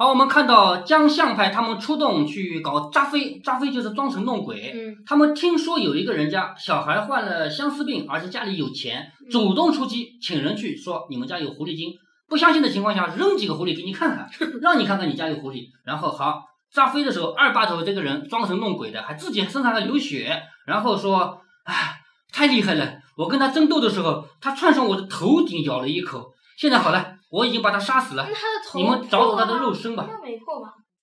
好，我们看到江相派他们出动去搞扎飞，扎飞就是装神弄鬼。嗯他们听说有一个人家小孩患了相思病，而且家里有钱，嗯主动出击，请人去说你们家有狐狸精。不相信的情况下，扔几个狐狸给你看看，让你看看你家有狐狸。然后好扎飞的时候，二把头这个人装神弄鬼的，还自己身上还流血，然后说：“哎，太厉害了！我跟他争斗的时候，他窜上我的头顶咬了一口。现在好了，我已经把他杀死了。你们找找他的肉身吧。”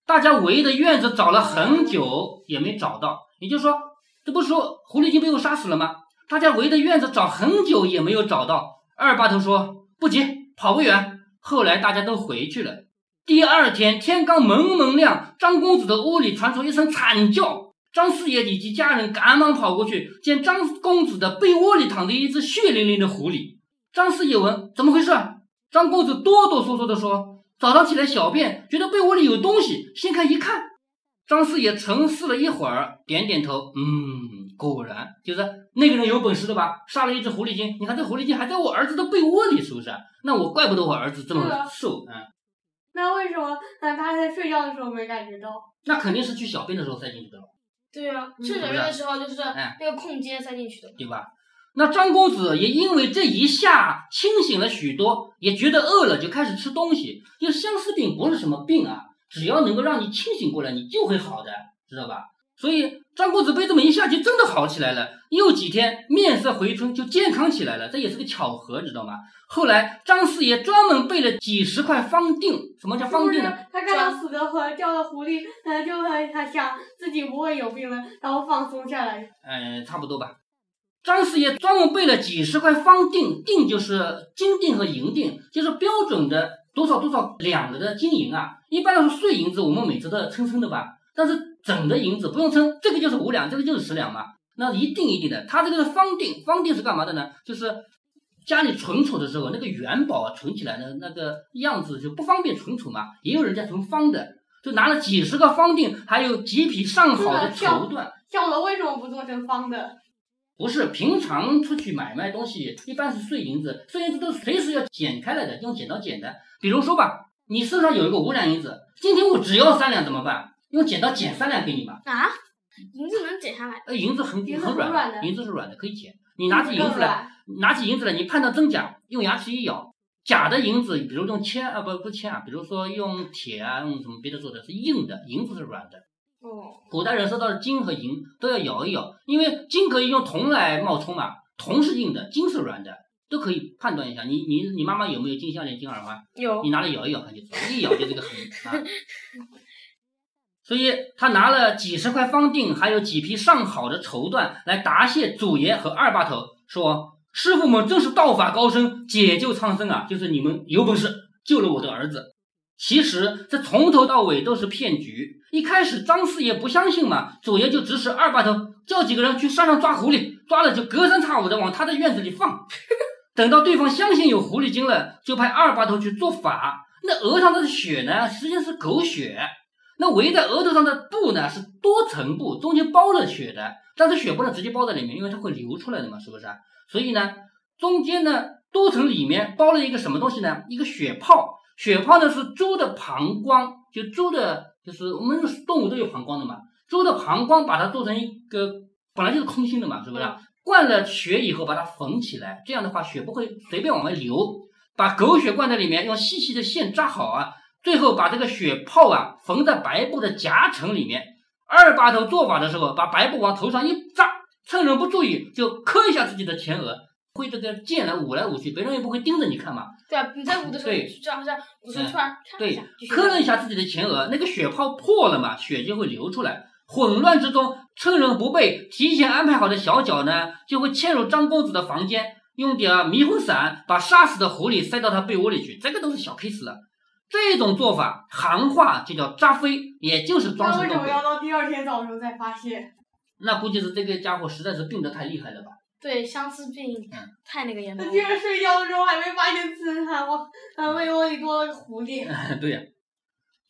大家围着院子找了很久，也没找到。也就是说，这不是说狐狸精被我杀死了吗？大家围着院子找很久也没有找到。二把头说：“不急，跑不远。”后来大家都回去了。第二天天刚蒙蒙亮，张公子的屋里传出一声惨叫。张四爷以及家人赶忙跑过去，见张公子的被窝里躺着一只血淋淋的狐狸。张四爷问：“怎么回事？”张公子哆哆嗦嗦地说：“早上起来小便，觉得被窝里有东西，掀开一看。”张四爷沉思了一会儿，点点头，嗯，果然就是那个人有本事的吧？杀了一只狐狸精，你看这狐狸精还在我儿子的被窝里，是不是？那我怪不得我儿子这么瘦，嗯，那为什么呃他在睡觉的时候没感觉到？那肯定是去小便的时候塞进去的了。对啊，嗯趁小便的时候就是哎那个空间塞进去的。对吧？那张公子也因为这一下清醒了许多，也觉得饿了，就开始吃东西。就相思病不是什么病啊，只要能够让你清醒过来，你就会好的，知道吧？所以张公子被这么一下就真的好起来了，又几天面色回春，就健康起来了，这也是个巧合，知道吗？后来张四爷专门备了几十块方锭，什么叫方锭呢？他看到死的和掉的狐狸，他就会他想自己不会有病了，然后放松下来。呃，差不多吧。张四爷专门备了几十块方锭，锭就是金锭和银锭，就是标准的多少多少两的金银啊。一般来说，碎银子我们每次都要称称的吧，但是整的银子不用称，这个就是五两，这个就是十两嘛，那一锭一锭的。它这个是方锭，方锭是干嘛的呢？就是家里存储的时候，那个元宝啊存起来的那个样子就不方便存储嘛，也有人家存方的，就拿了几十个方锭，还有几匹上好的绸缎。小楼为什么不做成方的？不是平常出去买卖东西，一般是碎银子，碎银子都是随时要剪开来的，用剪刀剪的。比如说吧，你身上有一个五两银子，今天我只要三两怎么办？用剪刀剪三两给你吧。啊？银子能剪下来？呃，银子很很软软的银子是软的，可以剪。你拿起银子来，拿起银子来，你判断真假，用牙齿一咬，假的银子，比如用铅啊，不不铅啊，比如说用铁啊，用什么别的做的，是硬的，银子是软的。哦，古代人说到金和银都要摇一摇，因为金可以用铜来冒充嘛，铜是硬的，金是软的，都可以判断一下。你你你妈妈有没有金项链、金耳环？有你拿来摇一摇看就知道，一摇就这个痕啊。所以他拿了几十块方锭，还有几匹上好的绸缎来答谢祖爷和二把头，说：“师傅们真是道法高深，解救苍生啊！就是你们有本事救了我的儿子。”其实这从头到尾都是骗局。一开始张四爷不相信嘛，祖爷就指使二把头叫几个人去山上抓狐狸，抓了就隔三差五的往他的院子里放。等到对方相信有狐狸精了，就派二把头去做法。那额上的血呢，实际上是狗血。那围在额头上的布呢，是多层布，中间包了血的。但是血不能直接包在里面，因为它会流出来的嘛，是不是啊？所以呢，中间呢多层里面包了一个什么东西呢？一个血泡。血泡呢是猪的膀胱，就猪的，就是我们动物都有膀胱的嘛。猪的膀胱把它做成一个，本来就是空心的嘛，是不是？嗯灌了血以后把它缝起来，这样的话血不会随便往外流。把狗血灌在里面，用细细的线扎好啊，最后把这个血泡啊缝在白布的夹层里面。二把头做法的时候，把白布往头上一扎，趁人不注意就磕一下自己的前额，挥这个剑来舞来舞去，别人也不会盯着你看嘛。对啊，你在舞的时候，对就这样这样，舞出突然看一对磕了一下自己的前额，那个血泡破了嘛，血就会流出来。混乱之中，趁人不备，提前安排好的小脚呢，就会嵌入张公子的房间，用点迷魂散把杀死的狐狸塞到他被窝里去。这个都是小 case 了。这种做法，行话就叫扎飞，也就是装那神弄鬼。为什么要到第二天早上才发现？那估计是这个家伙实在是病得太厉害了吧？对相思病嗯太那个严重了。他居然睡觉的时候还没发现自他我他被窝里多了个狐狸。对呀、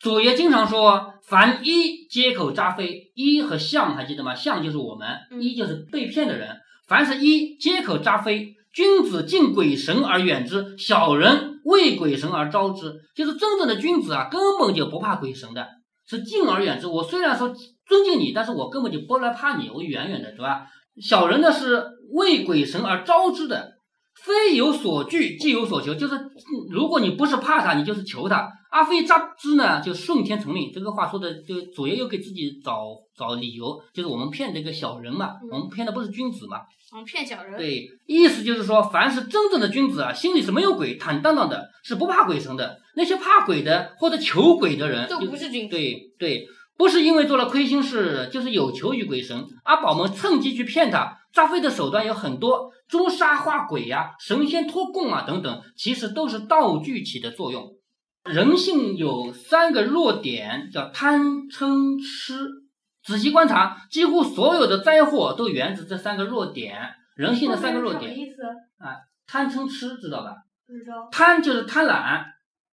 祖爷经常说，凡一接口扎飞，一和相还记得吗？相就是我们，嗯一就是被骗的人。凡是一接口扎飞，君子敬鬼神而远之，小人畏鬼神而招之，就是真正的君子啊，根本就不怕鬼神的，是敬而远之。我虽然说尊敬你，但是我根本就不来怕你，我远远的，对吧？小人呢是畏鬼神而招之的，非有所惧，即有所求，就是如果你不是怕他，你就是求他。阿飞扎之呢，就顺天成命。这个话说的，就左爷又给自己找找理由，就是我们骗这个小人嘛，我们骗的不是君子嘛。我们骗小人。对，意思就是说，凡是真正的君子啊，心里是没有鬼，坦荡荡的，是不怕鬼神的。那些怕鬼的或者求鬼的人，都不是君子。对对，不是因为做了亏心事，就是有求于鬼神。阿宝们趁机去骗他，诈费的手段有很多，诛杀化鬼呀，神仙托供啊等等，其实都是道具起的作用。人性有三个弱点，叫贪嗔痴。仔细观察，几乎所有的灾祸都源自这三个弱点。人性的三个弱点。意思？啊，贪嗔痴，知道吧？不知道。贪就是贪婪，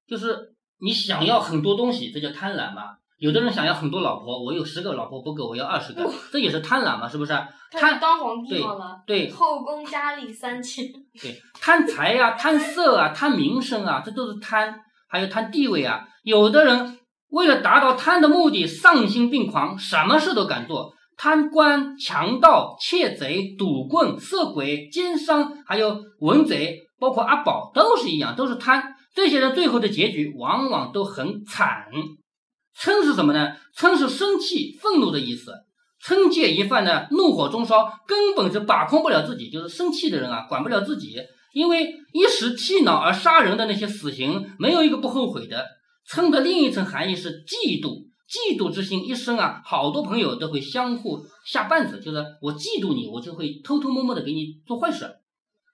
就是你想要很多东西，这叫贪婪嘛。有的人想要很多老婆，我有十个老婆不够，我要二十个，这也是贪婪嘛，是不是？贪当皇帝了。对。后宫佳丽三千。对，贪财呀，贪色啊，贪名声啊，这都是贪。还有贪地位啊！有的人为了达到贪的目的，丧心病狂，什么事都敢做。贪官、强盗、窃贼、赌棍、色鬼、奸商，还有文贼，包括阿宝，都是一样，都是贪。这些人最后的结局往往都很惨。嗔是什么呢？嗔是生气、愤怒的意思。嗔戒一犯呢，怒火中烧，根本是把控不了自己，就是生气的人啊，管不了自己。因为一时气恼而杀人的那些死刑，没有一个不后悔的。嗔的另一层含义是嫉妒，嫉妒之心一生啊，好多朋友都会相互下绊子，就是我嫉妒你，我就会偷偷摸摸的给你做坏事。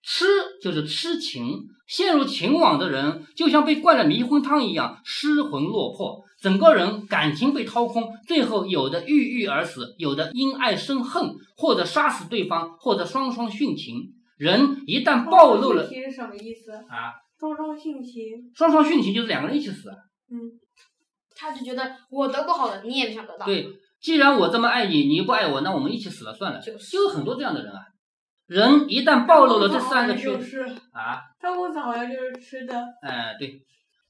痴就是痴情，陷入情网的人，就像被灌了迷魂汤一样，失魂落魄，整个人感情被掏空，最后有的郁郁而死，有的因爱生恨，或者杀死对方，或者双双殉情。人一旦暴露了，是什么意思啊？双双殉情。双双殉情就是两个人一起死。嗯，他就觉得我得不好的，你也不想得到。对，既然我这么爱你，你又不爱我，那我们一起死了算了。就有很多这样的人啊。人一旦暴露了这三个缺点啊，他屋子好像就是吃的。哎，对，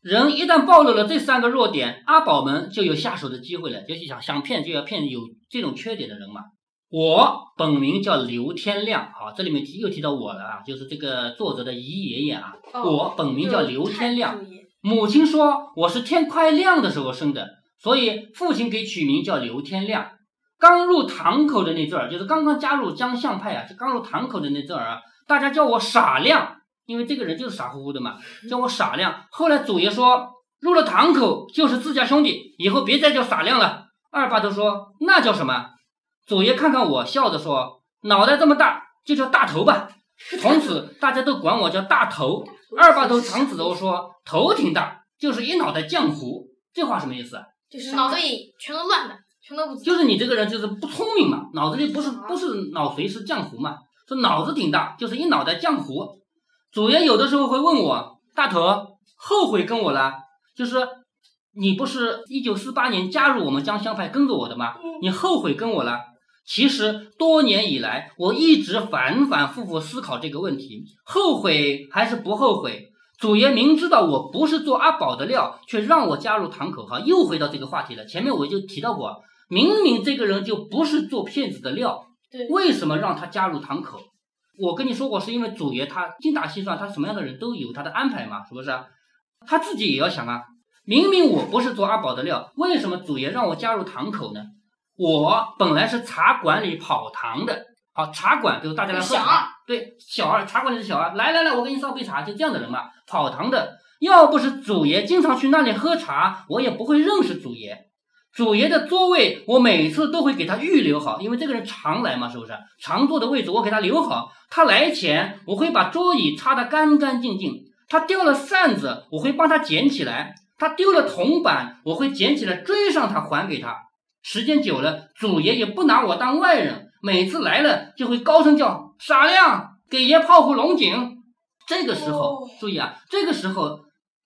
人一旦暴露了这三个弱点，阿宝们就有下手的机会了。就是想想骗，就要骗有这种缺点的人嘛。我本名叫刘天亮，好，这里面提又提到我了啊，就是这个作者的姨爷爷啊。我本名叫刘天亮，母亲说我是天快亮的时候生的，所以父亲给取名叫刘天亮。刚入堂口的那阵儿，就是刚刚加入江相派啊，就刚入堂口的那阵儿啊，大家叫我傻亮，因为这个人就是傻乎乎的嘛，叫我傻亮。后来祖爷说，入了堂口就是自家兄弟，以后别再叫傻亮了。二爸都说那叫什么？祖爷看看我，笑着说：“脑袋这么大，就叫大头吧。”从此大家都管我叫大头。二把头长子都说：“头挺大，就是一脑袋浆糊。”这话什么意思？就是脑子里全都乱的，全都不。就是你这个人就是不聪明嘛，脑子里不是不是脑髓是浆糊嘛？说脑子挺大，就是一脑袋浆糊。祖爷有的时候会问我：“大头，后悔跟我了？就是你不是一九四八年加入我们江乡派跟着我的吗？你后悔跟我了？”其实多年以来，我一直反反复复思考这个问题：后悔还是不后悔？祖爷明知道我不是做阿宝的料，却让我加入堂口，哈，又回到这个话题了。前面我就提到过，明明这个人就不是做骗子的料，对，为什么让他加入堂口？我跟你说过，是因为祖爷他精打细算，他什么样的人都有他的安排嘛，是不是？他自己也要想啊，明明我不是做阿宝的料，为什么祖爷让我加入堂口呢？我本来是茶馆里跑堂的，好茶馆就是大家来喝茶，对，小二茶馆里的小二，来来来，我给你上杯茶，就这样的人嘛，跑堂的。要不是祖爷经常去那里喝茶，我也不会认识祖爷。祖爷的座位，我每次都会给他预留好，因为这个人常来嘛，是不是？常坐的位置我给他留好，他来前我会把桌椅擦得干干净净。他掉了扇子，我会帮他捡起来；他丢了铜板，我会捡起来追上他还给他。时间久了，祖爷也不拿我当外人，每次来了就会高声叫“傻亮，给爷泡壶龙井”。这个时候，注意啊，这个时候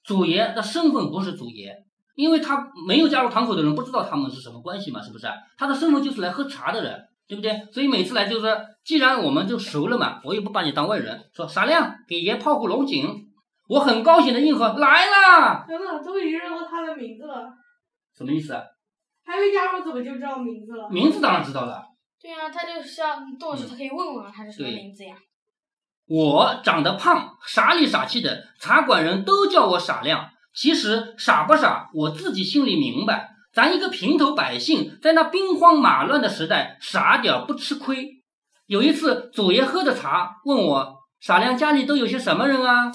祖爷的身份不是祖爷，因为他没有加入堂口的人不知道他们是什么关系嘛，是不是？他的身份就是来喝茶的人，对不对？所以每次来就是，既然我们就熟了嘛，我也不把你当外人，说傻亮，给爷泡壶龙井。我很高兴的应和来啦。等等，都已经认到他的名字了，什么意思啊？还没加入怎么就知道名字了？名字当然知道了。对啊、他就是要动的时候，他可以问问他是什么名字呀。我长得胖，傻里傻气的，茶馆人都叫我傻亮。其实傻不傻，我自己心里明白。咱一个平头百姓，在那兵荒马乱的时代，傻点儿不吃亏。有一次，祖爷喝着茶，问我傻亮家里都有些什么人啊？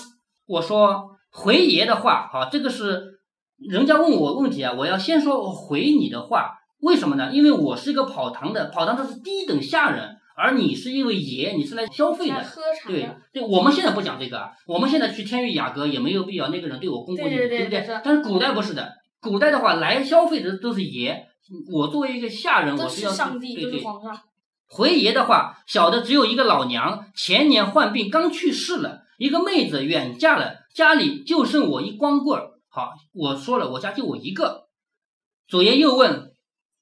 我说回爷的话，好，这个是人家问我问题啊，我要先说回你的话。为什么呢？因为我是一个跑堂的，跑堂的是低等下人，而你是因为爷，你是来消费的。喝茶对的。对，我们现在不讲这个啊，我们现在去天域雅阁也没有必要那个人对我恭恭敬敬，对不对？但是古代不是的，古代的话来消费的都是爷，我作为一个下人，都我要是上帝，对对。皇上。回爷的话，小的只有一个老娘，前年患病刚去世了，一个妹子远嫁了，家里就剩我一光棍儿。好，我说了，我家就我一个。祖爷又问，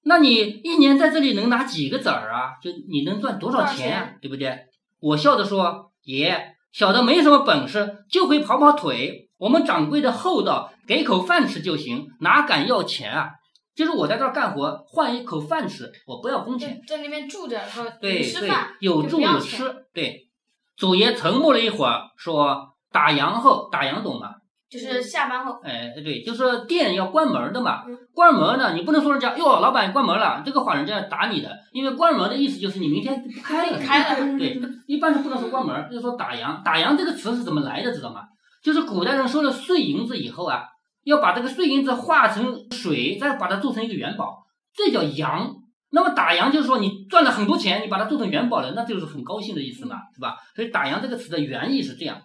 那你一年在这里能拿几个子儿啊？就你能赚多少钱啊？对不对？我笑着说，爷，小的没什么本事，就会跑跑腿。我们掌柜的厚道，给口饭吃就行，哪敢要钱啊？就是我在这儿干活，换一口饭吃，我不要工钱。在在那边住着，然后对对吃饭，，有住有吃。对，祖爷沉默了一会儿，说：“打烊后，打烊懂吗？就是下班后，哎，对，就是店要关门的嘛嗯。关门呢，你不能说人家哟，老板关门了，这个话人家要打你的，因为关门的意思就是你明天不开了。开了。对，一般是不能说关门，就是说打烊。打烊这个词是怎么来的，知道吗？就是古代人收了碎银子以后啊，要把这个碎银子化成水，再把它做成一个元宝，这叫阳。那么打烊就是说你赚了很多钱，你把它做成元宝了，那就是很高兴的意思嘛，是吧？所以打烊这个词的原意是这样。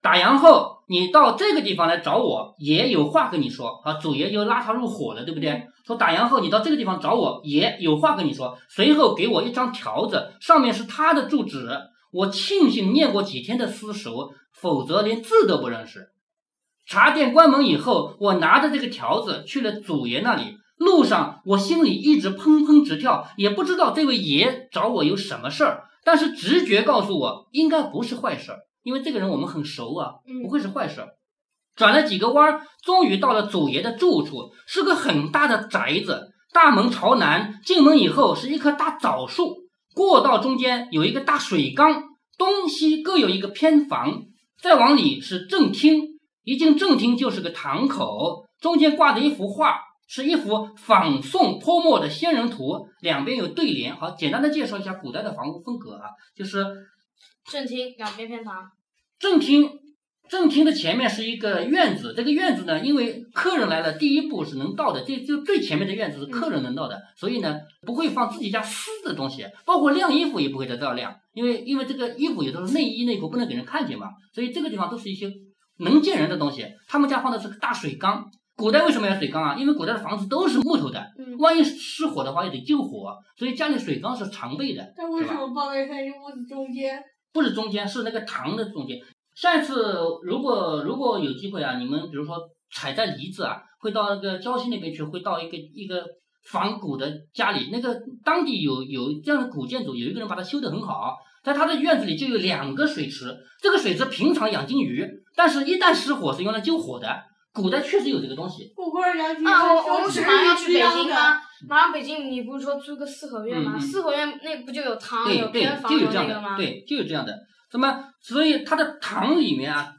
打烊后，你到这个地方来找我，爷有话跟你说。啊，祖爷就拉他入伙了，对不对？说打烊后你到这个地方找我，爷有话跟你说。随后给我一张条子，上面是他的住址。我庆幸念过几天的私塾，否则连字都不认识。茶店关门以后，我拿着这个条子去了祖爷那里。路上我心里一直砰砰直跳，也不知道这位爷找我有什么事儿，但是直觉告诉我应该不是坏事儿，因为这个人我们很熟啊，嗯不会是坏事儿。转了几个弯儿，终于到了祖爷的住处，是个很大的宅子，大门朝南，进门以后是一棵大枣树，过道中间有一个大水缸，东西各有一个偏房，再往里是正厅，一进正厅就是个堂口，中间挂着一幅画，是一幅仿宋泼墨的仙人图，两边有对联。好，简单的介绍一下古代的房屋风格啊，就是正厅两边偏堂，正厅，正厅的前面是一个院子，这个院子呢，因为客人来了，第一步是能到的，这就最前面的院子是客人能到的，所以呢，不会放自己家私的东西，包括晾衣服也不会在这儿晾，因为因为这个衣服有的是内衣内裤不能给人看见嘛，所以这个地方都是一些能见人的东西。他们家放的是个大水缸，古代为什么要水缸啊？因为古代的房子都是木头的，嗯，万一失火的话也得救火，所以家里水缸是常备的。但为什么放在他屋子中间？不是中间，是那个堂的中间。下一次如果如果有机会啊，你们比如说采摘梨子啊，会到那个郊区那边去，会到一个一个仿古的家里，那个当地有有这样的古建筑，有一个人把它修得很好，在他的院子里就有两个水池，这个水池平常养金鱼，但是一旦失火是用来救火的。古代确实有这个东西，我忽然想起啊，我我们不是马上要去北京吗？马上北京，你不是说租个四合院吗？四合院那不就有堂、对对有偏，房、就有这样的，那个吗？对，就有这样的。那么，所以它的堂里面啊，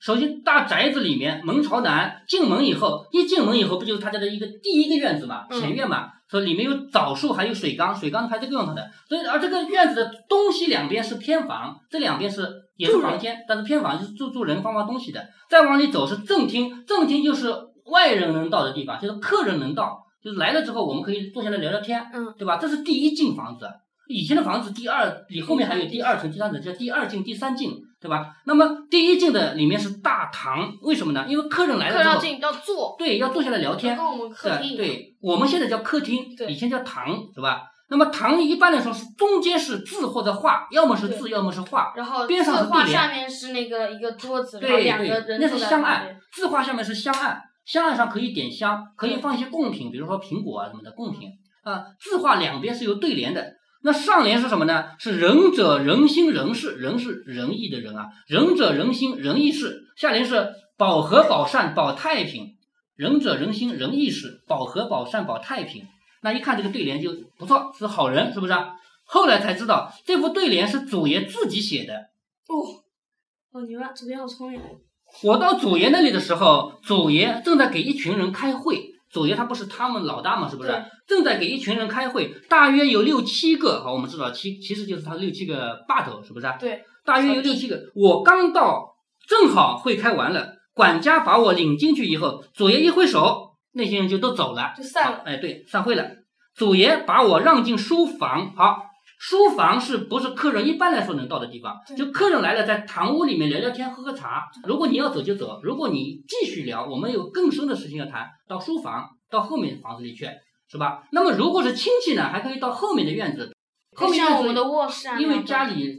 首先大宅子里面门朝南，进门以后，一进门以后不就是他家的一个第一个院子嘛，嗯前院嘛，所以里面有枣树，还有水缸，水缸还这个用它的。所以而这个院子的东西两边是偏房，这两边是也是房间，但是偏房就是住住人放放东西的。再往里走是正厅，正厅就是外人能到的地方，就是客人能到，就是来了之后我们可以坐下来聊聊天，嗯，对吧？这是第一进房子。以前的房子第二，你后面还有第二层、第三层，叫第二进、第三进，对吧？那么第一进的里面是大堂，为什么呢？因为客人来了之后，客人要坐，对，要坐下来聊天跟。我们客厅。对，我们现在叫客厅，对以前叫堂，是吧？那么堂一般来说是中间是字或者画，要么是字，要么是画。然后边上是字画下面是那个一个桌子，对对两个，人那是香案。，字画下面是香案，香案上可以点香，可以放一些贡品，比如说苹果啊什么的贡品啊。字画两边是有对联的，那上联是什么呢？是仁者仁心仁事，仁是仁义的仁啊，仁者仁心仁义事。下联是保和保善保太平，仁者仁心仁义事，保和保善保太平。那一看这个对联就不错，是好人，是不是？后来才知道这副对联是祖爷自己写的。哦，好牛啊！祖爷好聪明。我到祖爷那里的时候，祖爷正在给一群人开会。祖爷他不是他们老大嘛，是不是？正在给一群人开会，大约有六七个。好，我们知道七其实就是他六七个霸头，是不是？对，大约有六七个。我刚到，正好会开完了，管家把我领进去以后，祖爷一挥手，那些人就都走了，就散了。哎，对，散会了。祖爷把我让进书房，好。书房是不是客人一般来说能到的地方？就客人来了，在堂屋里面聊聊天、喝喝茶。如果你要走就走，如果你继续聊，我们有更深的事情要谈，到书房，到后面房子里去，是吧？那么如果是亲戚呢，还可以到后面的院子。后面像我们的卧室啊，因为家里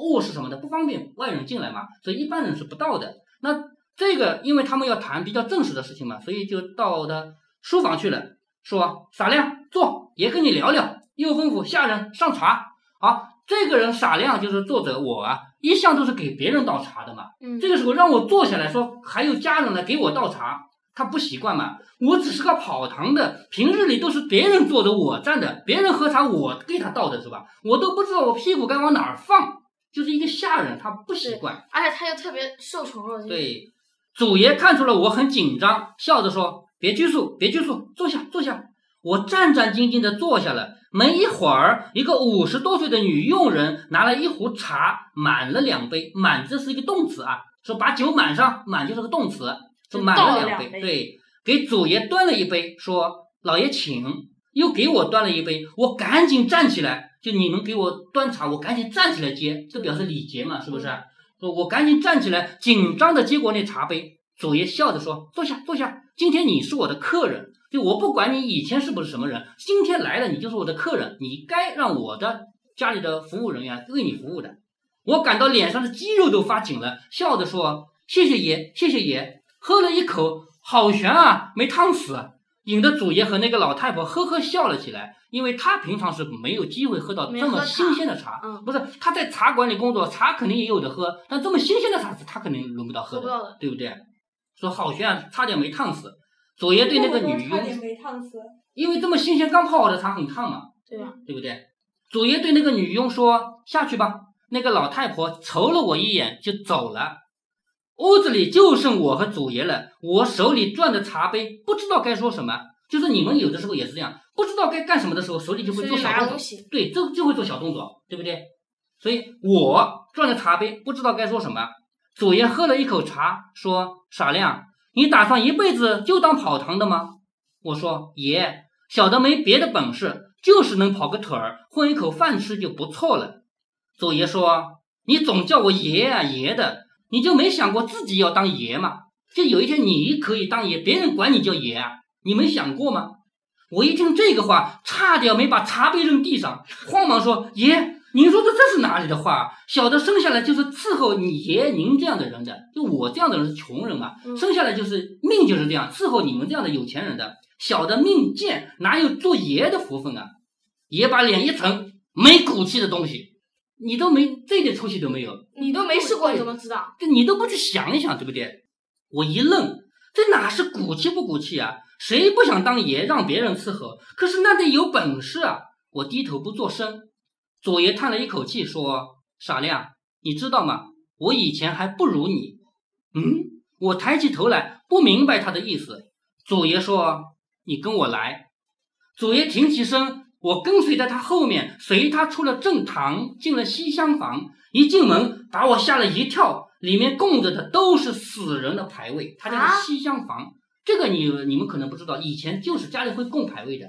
卧室什么的不方便外人进来嘛，所以一般人是不到的。那这个，因为他们要谈比较正式的事情嘛，所以就到的书房去了，说傻亮坐，爷跟你聊聊。又吩咐下人上茶。啊，这个人傻亮，就是作者我啊，一向都是给别人倒茶的嘛。嗯，这个时候让我坐下来说，还有家人来给我倒茶，他不习惯嘛。我只是个跑堂的，平日里都是别人坐着我站的，别人喝茶我给他倒的是吧？我都不知道我屁股该往哪儿放，就是一个下人，他不习惯。而且他又特别受宠若惊。对，祖爷看出了我很紧张，笑着说：“别拘束，别拘束，坐下，坐下。”我战战兢兢地坐下了。没一会儿，一个五十多岁的女佣人拿了一壶茶，满了两杯。满这是一个动词啊，说把酒满上，满就是个动词，说满了两杯。对，给祖爷端了一杯，说老爷请。又给我端了一杯，我赶紧站起来，就你们给我端茶，我赶紧站起来接，这表示礼节嘛，是不是？说我赶紧站起来，紧张的接过那茶杯。祖爷笑着说：“坐下，坐下，今天你是我的客人。”就我不管你以前是不是什么人，今天来了你就是我的客人，你该让我的家里的服务人员为你服务的。我感到脸上的肌肉都发紧了，笑着说：“谢谢爷，谢谢爷。”喝了一口，好悬啊，没烫死，引得祖爷和那个老太婆呵呵笑了起来。因为他平常是没有机会喝到这么新鲜的茶，嗯，不是他在茶馆里工作，茶肯定也有的喝，但这么新鲜的茶是他肯定轮不到喝的，对不对？说好悬啊，差点没烫死。祖爷对那个女佣，因为这么新鲜刚泡好的茶很烫嘛，对吧？对不对？祖爷对那个女佣说：“下去吧。”那个老太婆瞅了我一眼就走了。屋子里就剩我和祖爷了。我手里攥着茶杯，不知道该说什么。就是你们有的时候也是这样，不知道该干什么的时候，手里就会做小动作。对，就就会做小动作，对不对？所以我攥着茶杯，不知道该说什么。祖爷喝了一口茶，说：“傻亮。”你打算一辈子就当跑堂的吗？我说爷，小的没别的本事，就是能跑个腿儿，混一口饭吃就不错了。祖爷说：“你总叫我爷啊爷的，你就没想过自己要当爷吗？就有一天你可以当爷，别人管你叫爷啊，你没想过吗？”我一听这个话，差点没把茶杯扔地上，慌忙说：“爷。”您说的这是哪里的话？小的生下来就是伺候你爷您这样的人的，就我这样的人是穷人啊，生下来就是命就是这样伺候你们这样的有钱人的。小的命贱，哪有做爷的福分啊？爷把脸一沉，没骨气的东西，你都没这点出息都没有，你都没试过，你怎么知道？这你都不去想一想，对不对？我一愣，这哪是骨气不骨气啊？谁不想当爷，让别人伺候？可是那得有本事啊！我低头不作声。左爷叹了一口气，说：“傻亮，你知道吗？我以前还不如你。”嗯，我抬起头来，不明白他的意思。左爷说：“你跟我来。”左爷挺起身，我跟随在他后面，随他出了正堂，进了西厢房。一进门，把我吓了一跳，里面供着的都是死人的牌位。他家是西厢房，这个你你们可能不知道，以前就是家里会供牌位的。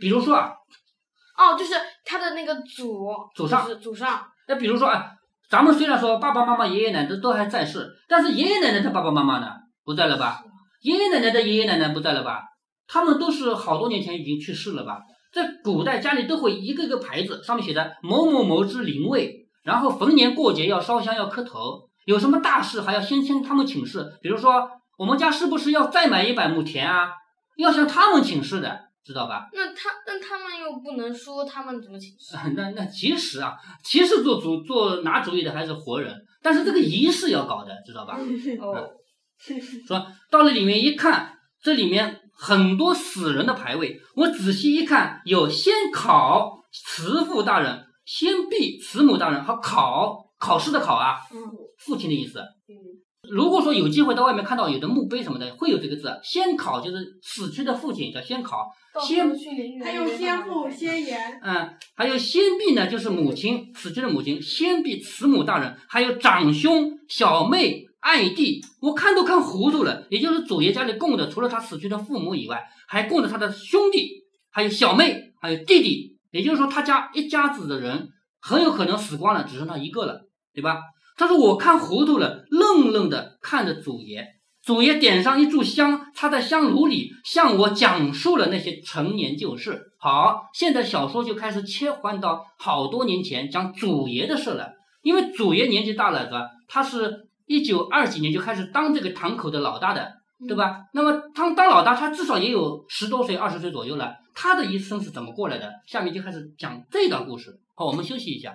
比如说啊。哦，就是他的那个祖祖上，祖上。那比如说啊，咱们虽然说爸爸妈妈、爷爷奶奶都还在世，但是爷爷奶奶的爸爸妈妈呢，不在了吧？爷爷奶奶的爷爷奶奶不在了吧？他们都是好多年前已经去世了吧？在古代家里都会一个个牌子，上面写着某某某之灵位，然后逢年过节要烧香要磕头，有什么大事还要先向他们请示。比如说我们家是不是要再买一百亩田啊？要向他们请示的。知道吧？那他那他们又不能说他们怎么请示。那那其实啊，其实做主做拿主意的还是活人，但是这个仪式要搞的，知道吧？哦，说到了里面一看，这里面很多死人的牌位，我仔细一看，有先考慈父大人、先避慈母大人和考考试的考啊，嗯。父亲的意思。嗯。如果说有机会到外面看到有的墓碑什么的，会有这个字。先考就是死去的父亲叫先考，先还有先父、先言，嗯，还有先避呢，就是母亲死去的母亲，先避慈母大人，还有长兄、小妹、爱弟，我看都看糊涂了。也就是祖爷家里供的，除了他死去的父母以外，还供着他的兄弟，还有小妹，还有弟弟。也就是说，他家一家子的人很有可能死光了，只剩他一个了，对吧？他说我看糊涂了，愣愣的看着祖爷。祖爷点上一炷香，插在香炉里，向我讲述了那些陈年旧事。好，现在小说就开始切换到好多年前讲祖爷的事了。因为祖爷年纪大了，是吧？他是一九二几年就开始当这个堂口的老大的，对吧？那么他当老大，他至少也有十多岁、二十岁左右了。他的一生是怎么过来的？下面就开始讲这段故事。好，我们休息一下。